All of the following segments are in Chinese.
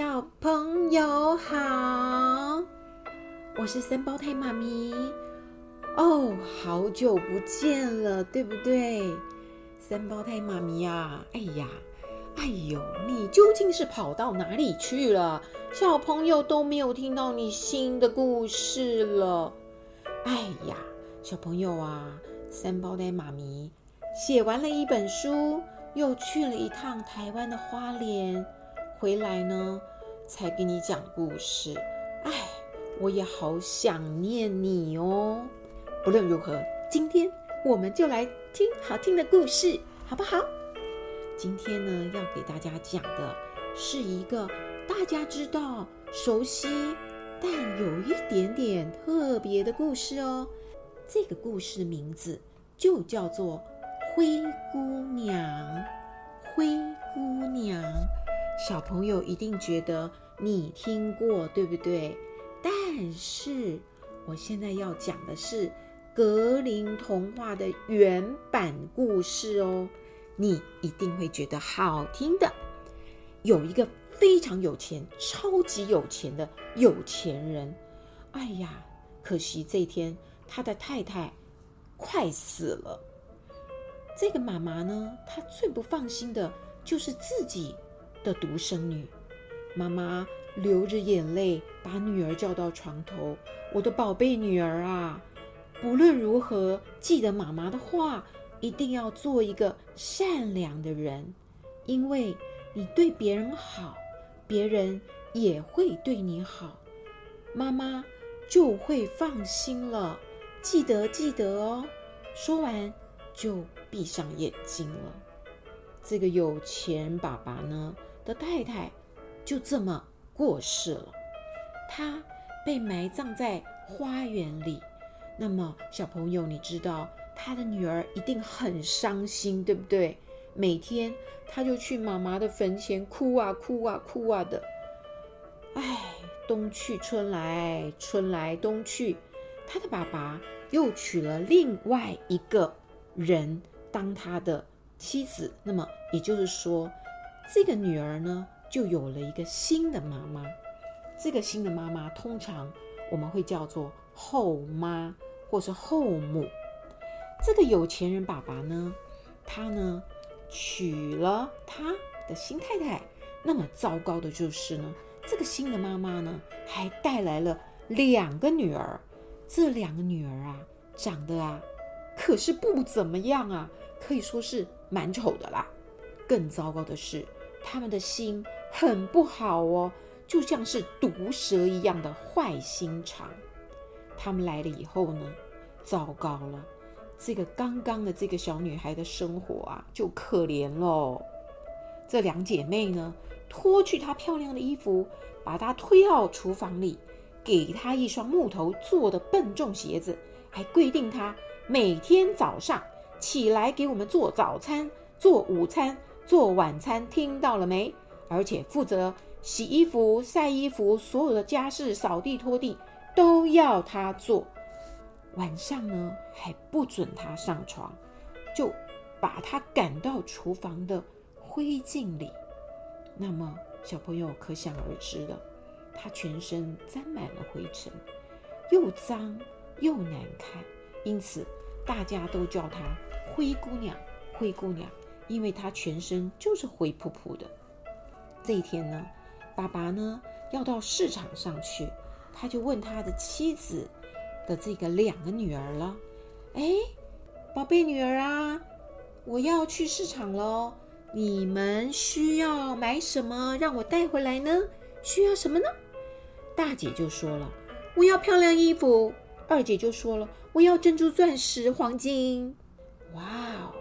小朋友好，我是三胞胎妈咪。哦，好久不见了，对不对？三胞胎妈咪呀，哎呀，哎呦，你究竟是跑到哪里去了？小朋友都没有听到你新的故事了。哎呀，小朋友啊，三胞胎妈咪写完了一本书，又去了一趟台湾的花莲，回来呢，才给你讲故事。哎，我也好想念你哦。不论如何，今天我们就来听好听的故事，好不好？今天呢，要给大家讲的是一个大家知道、熟悉，但有一点点特别的故事哦。这个故事的名字就叫做《灰姑娘》。灰姑娘，小朋友一定觉得你听过，对不对？但是我现在要讲的是。格林童话的原版故事哦，你一定会觉得好听的。有一个非常有钱、超级有钱的有钱人，哎呀，可惜这天他的太太快死了。这个妈妈呢，她最不放心的就是自己的独生女。妈妈流着眼泪把女儿叫到床头：“我的宝贝女儿啊！”不论如何，记得妈妈的话，一定要做一个善良的人，因为你对别人好，别人也会对你好，妈妈就会放心了。记得记得哦。说完就闭上眼睛了。这个有钱爸爸呢的太太就这么过世了，她被埋葬在花园里。那么，小朋友，你知道他的女儿一定很伤心，对不对？每天他就去妈妈的坟前哭啊哭啊哭啊的。哎，冬去春来，春来冬去，他的爸爸又娶了另外一个人当他的妻子。那么也就是说，这个女儿呢，就有了一个新的妈妈。这个新的妈妈，通常我们会叫做后妈。或是后母，这个有钱人爸爸呢，他呢娶了他的新太太。那么糟糕的就是呢，这个新的妈妈呢，还带来了两个女儿。这两个女儿啊，长得啊，可是不怎么样啊，可以说是蛮丑的啦。更糟糕的是，他们的心很不好哦，就像是毒蛇一样的坏心肠。他们来了以后呢，糟糕了，这个刚刚的这个小女孩的生活啊，就可怜喽。这两姐妹呢，脱去她漂亮的衣服，把她推到厨房里，给她一双木头做的笨重鞋子，还规定她每天早上起来给我们做早餐、做午餐、做晚餐，听到了没？而且负责洗衣服、晒衣服，所有的家事、扫地、拖地。都要他做，晚上呢还不准他上床，就把他赶到厨房的灰烬里。那么小朋友可想而知了，他全身沾满了灰尘，又脏又难看，因此大家都叫他灰姑娘。灰姑娘，因为他全身就是灰扑扑的。这一天呢，爸爸呢要到市场上去。他就问他的妻子的这个两个女儿了：“哎，宝贝女儿啊，我要去市场喽，你们需要买什么让我带回来呢？需要什么呢？”大姐就说了：“我要漂亮衣服。”二姐就说了：“我要珍珠、钻石、黄金。”哇哦！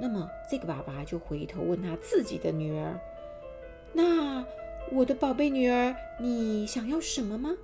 那么这个爸爸就回头问他自己的女儿：“那？”我的宝贝女儿，你想要什么吗？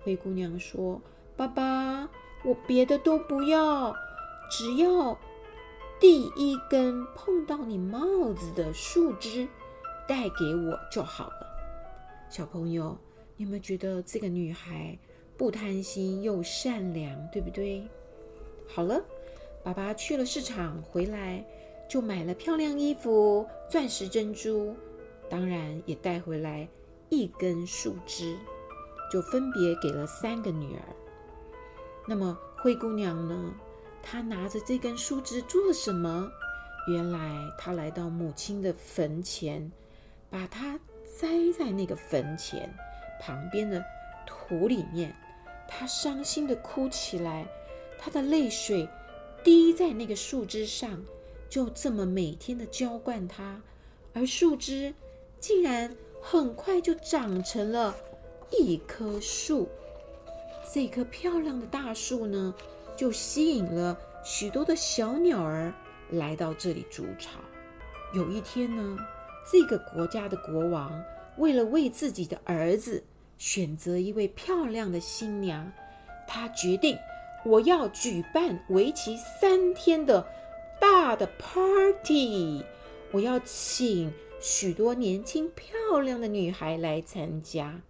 灰姑娘说：“爸爸，我别的都不要，只要第一根碰到你帽子的树枝带给我就好了。”小朋友，你有没有觉得这个女孩不贪心又善良，对不对？好了，爸爸去了市场，回来就买了漂亮衣服、钻石、珍珠。当然也带回来一根树枝，就分别给了三个女儿。那么灰姑娘呢？她拿着这根树枝做什么？原来她来到母亲的坟前，把它栽在那个坟前旁边的土里面。她伤心的哭起来，她的泪水滴在那个树枝上，就这么每天的浇灌它，而树枝竟然很快就长成了一棵树。这棵漂亮的大树呢，就吸引了许多的小鸟儿来到这里筑巢。有一天呢，这个国家的国王为了为自己的儿子选择一位漂亮的新娘，他决定我要举办为期三天的大的 party，我要请许多年轻漂亮的女孩来参加。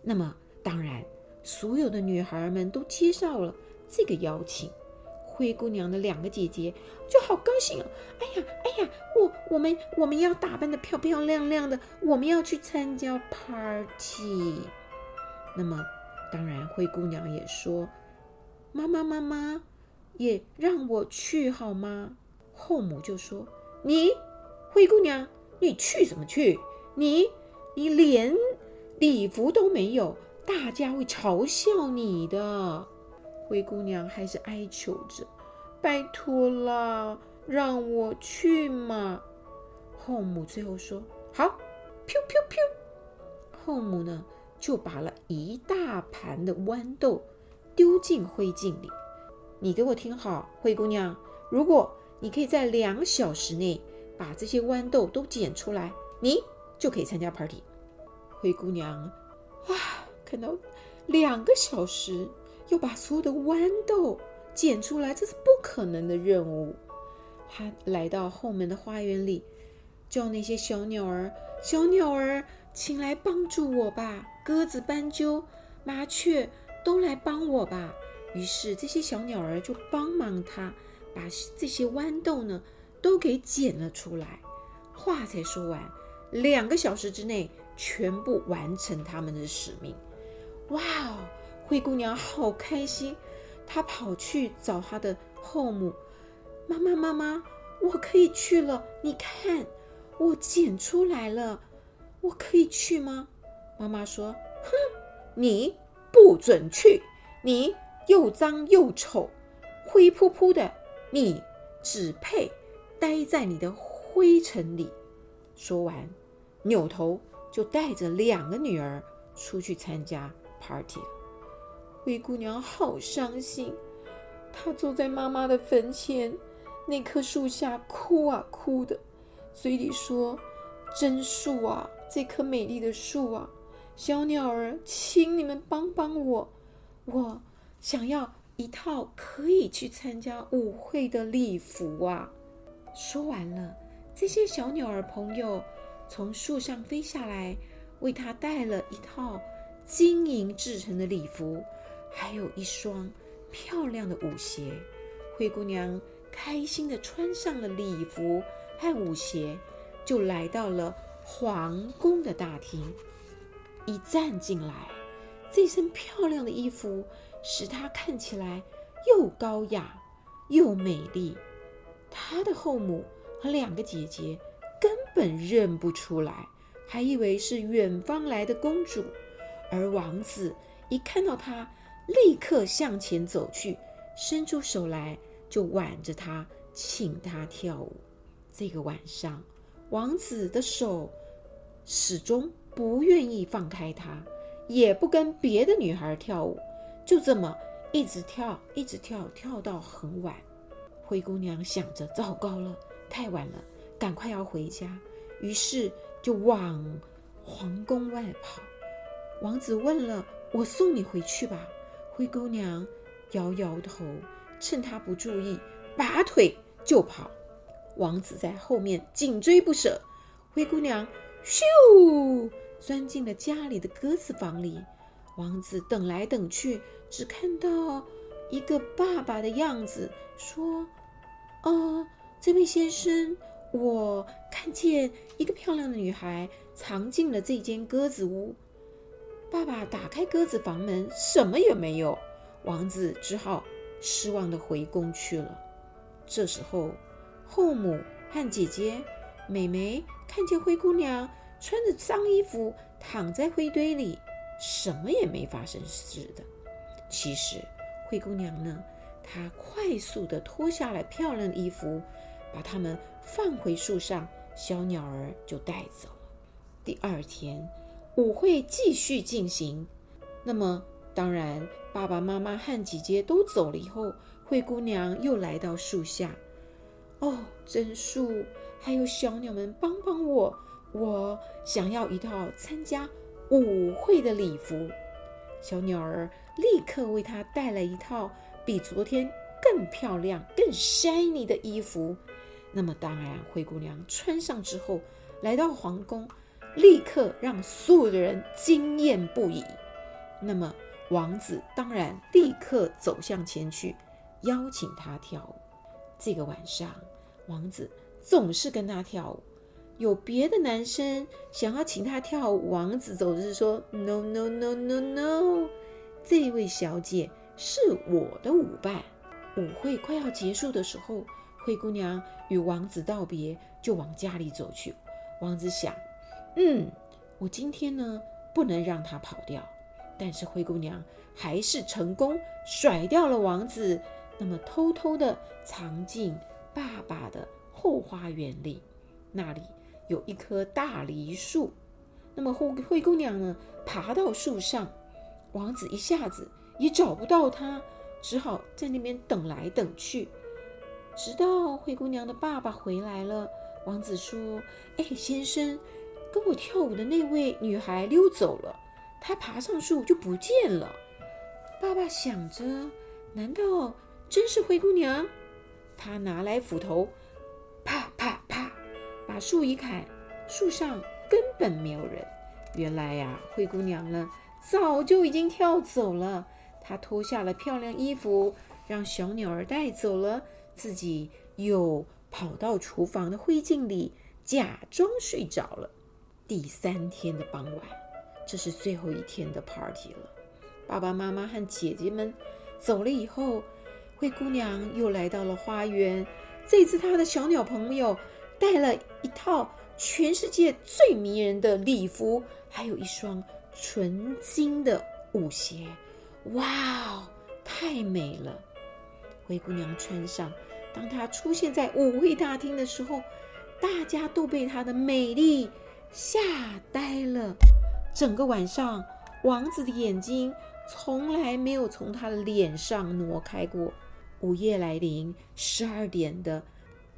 那么，当然，所有的女孩们都接受了。这个邀请，灰姑娘的两个姐姐就好高兴哦！哎呀，哎呀，我我们我们要打扮的漂漂亮亮的，我们要去参加 party。那么，当然，灰姑娘也说：“妈妈，妈妈，也让我去好吗？”后母就说：“你，灰姑娘，你去什么去？你，你连礼服都没有，大家会嘲笑你的。”灰姑娘还是哀求着：“拜托了，让我去嘛！”后母最后说：“好，噗噗噗！”后母呢，就把了一大盘的豌豆丢进灰烬里。你给我听好，灰姑娘，如果你可以在两小时内把这些豌豆都捡出来，你就可以参加 party。灰姑娘啊，看到两个小时。要把所有的豌豆捡出来，这是不可能的任务。她来到后门的花园里，叫那些小鸟儿：“小鸟儿，请来帮助我吧！鸽子、斑鸠、麻雀都来帮我吧！”于是这些小鸟儿就帮忙她，把这些豌豆呢都给捡了出来。话才说完，两个小时之内全部完成他们的使命。哇哦！灰姑娘好开心，她跑去找她的后母：“妈妈，妈妈，我可以去了。你看，我捡出来了，我可以去吗？”妈妈说：“哼，你不准去，你又脏又丑，灰扑扑的，你只配待在你的灰尘里。”说完，扭头就带着两个女儿出去参加 party 了。灰姑娘好伤心，她坐在妈妈的坟前那棵树下哭啊哭的，嘴里说：“真树啊，这棵美丽的树啊，小鸟儿，请你们帮帮我，我想要一套可以去参加舞会的礼服啊！”说完了，这些小鸟儿朋友从树上飞下来，为她带了一套金银制成的礼服。还有一双漂亮的舞鞋，灰姑娘开心地穿上了礼服和舞鞋，就来到了皇宫的大厅。一站进来，这身漂亮的衣服使她看起来又高雅又美丽。她的后母和两个姐姐根本认不出来，还以为是远方来的公主。而王子一看到她，立刻向前走去，伸出手来就挽着她，请她跳舞。这个晚上，王子的手始终不愿意放开她，也不跟别的女孩跳舞，就这么一直跳，一直跳，跳到很晚。灰姑娘想着：糟糕了，太晚了，赶快要回家。于是就往皇宫外跑。王子问了：“我送你回去吧。”灰姑娘摇摇头，趁他不注意，拔腿就跑。王子在后面紧追不舍。灰姑娘咻钻进了家里的鸽子房里。王子等来等去，只看到一个爸爸的样子，说：“哦，这位先生，我看见一个漂亮的女孩藏进了这间鸽子屋，爸爸打开鸽子房门，什么也没有。王子只好失望地回宫去了。这时候，后母和姐姐美眉看见灰姑娘穿着脏衣服躺在灰堆里，什么也没发生似的。其实，灰姑娘呢，她快速地脱下来漂亮的衣服，把它们放回树上，小鸟儿就带走了。第二天，舞会继续进行。那么，当然，爸爸妈妈和姐姐都走了以后，灰姑娘又来到树下。哦，真树，还有小鸟们，帮帮我！我想要一套参加舞会的礼服。小鸟儿立刻为她带来一套比昨天更漂亮、更 shiny 的衣服。那么，当然，灰姑娘穿上之后，来到皇宫，立刻让所有的人惊艳不已。那么，王子当然立刻走向前去，邀请她跳舞。这个晚上，王子总是跟她跳舞。有别的男生想要请她跳舞，王子总是说：“No, no, no, no, no。”这位小姐是我的舞伴。舞会快要结束的时候，灰姑娘与王子道别，就往家里走去。王子想：“嗯，我今天呢，不能让她跑掉。”但是灰姑娘还是成功甩掉了王子，那么偷偷的藏进爸爸的后花园里。那里有一棵大梨树。那么灰灰姑娘呢，爬到树上，王子一下子也找不到她，只好在那边等来等去，直到灰姑娘的爸爸回来了。王子说：“哎，先生，跟我跳舞的那位女孩溜走了。”她爬上树就不见了。爸爸想着，难道真是灰姑娘？他拿来斧头，啪啪，把树一砍，树上根本没有人。原来呀，灰姑娘呢，早就已经跳走了。她脱下了漂亮衣服，让小鸟儿带走了，自己又跑到厨房的灰烬里，假装睡着了。第三天的傍晚。这是最后一天的 party 了。爸爸妈妈和姐姐们走了以后，灰姑娘又来到了花园。这次她的小鸟朋友带了一套全世界最迷人的礼服，还有一双纯金的舞鞋。哇哦，太美了！灰姑娘穿上，当她出现在舞会大厅的时候，大家都被她的美丽吓呆了。整个晚上，王子的眼睛从来没有从她的脸上挪开过。午夜来临，十二点的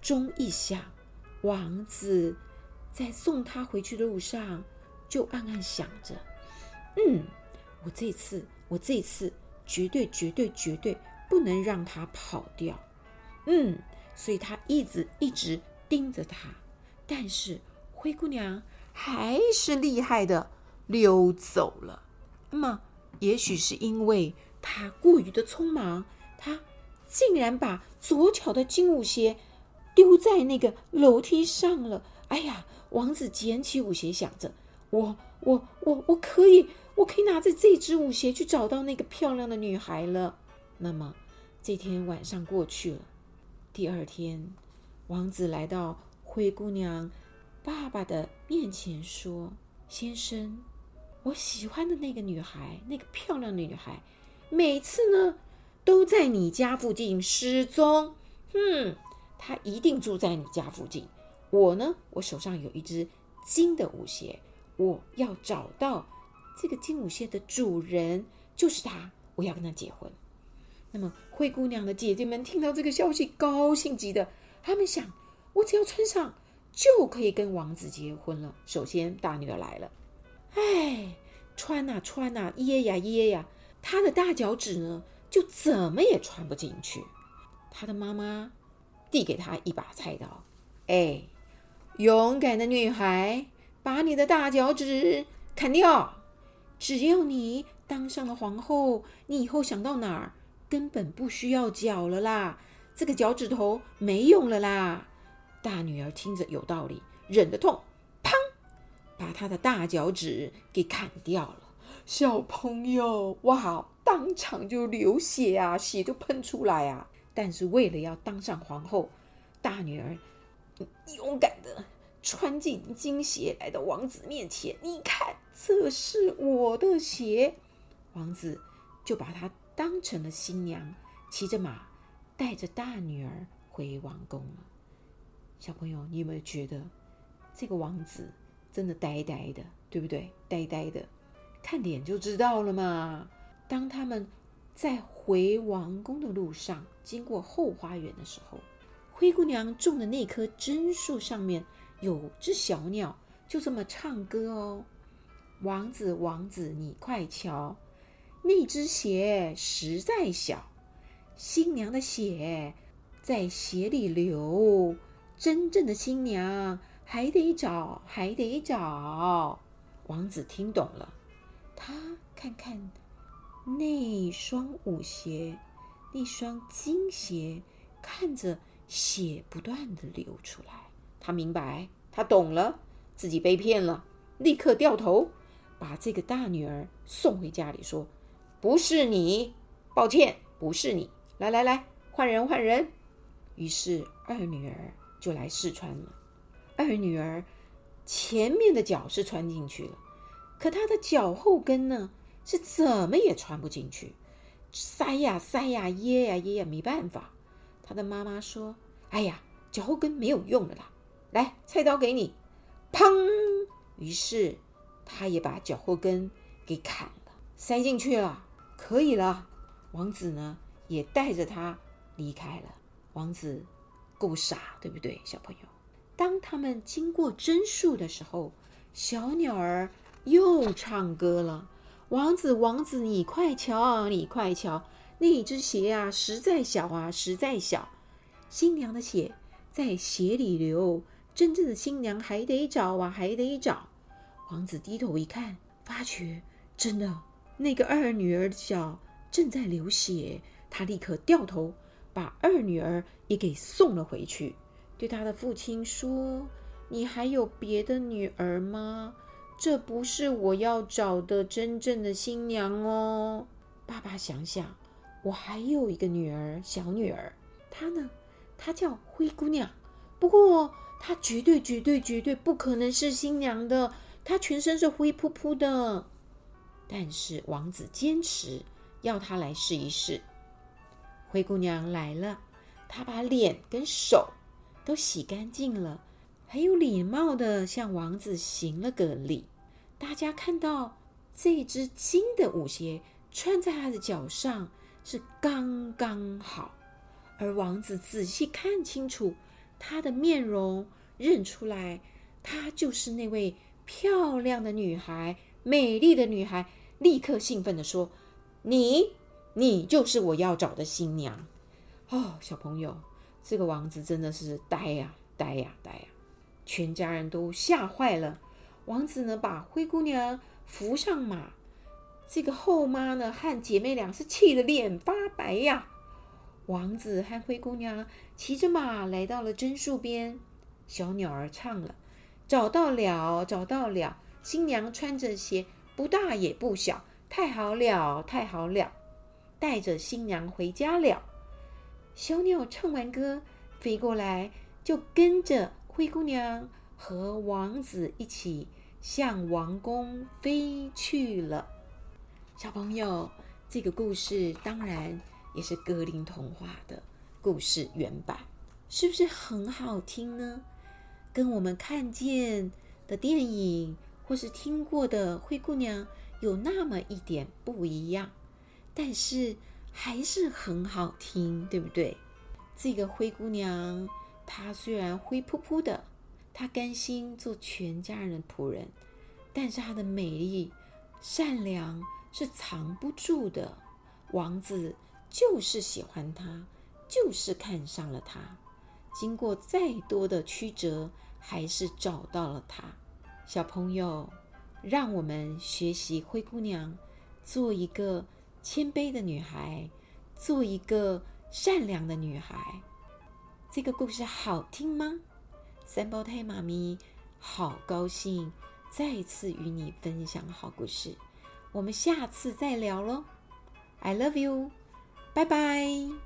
钟一响，王子在送他回去的路上就暗暗想着：“嗯，我这次，我这次绝对、绝对、绝对不能让他跑掉。”嗯，所以他一直一直盯着他。但是灰姑娘还是厉害的。溜走了。那么，也许是因为她过于的匆忙，她竟然把左脚的金舞鞋丢在那个楼梯上了。哎呀，王子捡起舞鞋，想着：我、我、我、我可以，我可以拿着这只舞鞋去找到那个漂亮的女孩了。那么，这天晚上过去了。第二天，王子来到灰姑娘爸爸的面前，说：“先生。”我喜欢的那个女孩，那个漂亮的女孩，每次呢都在你家附近失踪。嗯，她一定住在你家附近。我呢，我手上有一只金的舞鞋，我要找到这个金舞鞋的主人，就是她。我要跟她结婚。那么灰姑娘的姐姐们听到这个消息，高兴极的，她们想：我只要穿上就可以跟王子结婚了。首先，大女儿来了。哎，穿呐穿呐，掖呀掖呀，她的大脚趾呢，就怎么也穿不进去。她的妈妈递给她一把菜刀，哎，勇敢的女孩，把你的大脚趾砍掉。只要你当上了皇后，你以后想到哪儿，根本不需要脚了啦，这个脚趾头没用了啦。大女儿听着有道理，忍着痛。砰把她的大脚趾给砍掉了。小朋友，哇，当场就流血啊，血就喷出来啊！但是为了要当上皇后，大女儿勇敢的穿进金鞋，来到王子面前。你看，这是我的鞋。王子就把她当成了新娘，骑着马，带着大女儿回王宫了。小朋友，你有没有觉得这个王子真的呆呆的，对不对？呆呆的，看脸就知道了嘛。当他们在回王宫的路上，经过后花园的时候，灰姑娘种的那棵榛树上面有只小鸟，就这么唱歌哦：“王子，王子，你快瞧，那只鞋实在小，新娘的血在鞋里流，真正的新娘还得找，还得找。”王子听懂了，他看看。那双舞鞋，那双金鞋，看着血不断的流出来。他明白，他懂了，自己被骗了，立刻掉头，把这个大女儿送回家里，说：“不是你，抱歉，不是你。来来来，换人换人。”于是二女儿就来试穿了。二女儿前面的脚是穿进去了，可她的脚后跟呢？是怎么也穿不进去，塞呀塞呀，噎呀噎呀，没办法。他的妈妈说：“哎呀，脚后跟没有用的啦，来，菜刀给你。”砰！于是他也把脚后跟给砍了，塞进去了，可以了。王子呢，也带着他离开了。王子够傻，对不对，小朋友？当他们经过榛树的时候，小鸟儿又唱歌了。王子，王子，你快瞧，你快瞧，那只鞋啊，实在小啊，实在小。新娘的血在鞋里流，真正的新娘还得找啊，还得找。王子低头一看，发觉真的，那个二女儿的脚正在流血。他立刻掉头，把二女儿也给送了回去，对他的父亲说：“你还有别的女儿吗？”这不是我要找的真正的新娘哦，爸爸想想，我还有一个女儿，小女儿，她呢，她叫灰姑娘，不过她绝对绝对绝对不可能是新娘的，她全身是灰扑扑的。但是王子坚持要她来试一试。灰姑娘来了，她把脸跟手都洗干净了。很有礼貌的向王子行了个礼。大家看到这只金的舞鞋穿在他的脚上是刚刚好，而王子仔细看清楚她的面容，认出来她就是那位漂亮的女孩，美丽的女孩，立刻兴奋地说：“你，你就是我要找的新娘。”哦，小朋友，这个王子真的是呆呀，呆呀，呆呀！全家人都吓坏了。王子呢，把灰姑娘扶上马，这个后妈呢和姐妹俩是气得脸发白呀。王子和灰姑娘骑着马来到了榛树边，小鸟儿唱了：“找到了，找到了，新娘穿着鞋，不大也不小，太好了，太好了，带着新娘回家了。”小鸟唱完歌，飞过来，就跟着灰姑娘和王子一起向王宫飞去了。小朋友，这个故事当然也是格林童话的故事原版，是不是很好听呢？跟我们看见的电影或是听过的灰姑娘有那么一点不一样，但是。还是很好听，对不对？这个灰姑娘，她虽然灰扑扑的，她甘心做全家人的仆人，但是她的美丽、善良是藏不住的。王子就是喜欢她，就是看上了她。经过再多的曲折，还是找到了她。小朋友，让我们学习灰姑娘，做一个。谦卑的女孩，做一个善良的女孩。这个故事好听吗？三胞胎妈咪好高兴再次与你分享好故事。我们下次再聊喽。I love you，拜拜。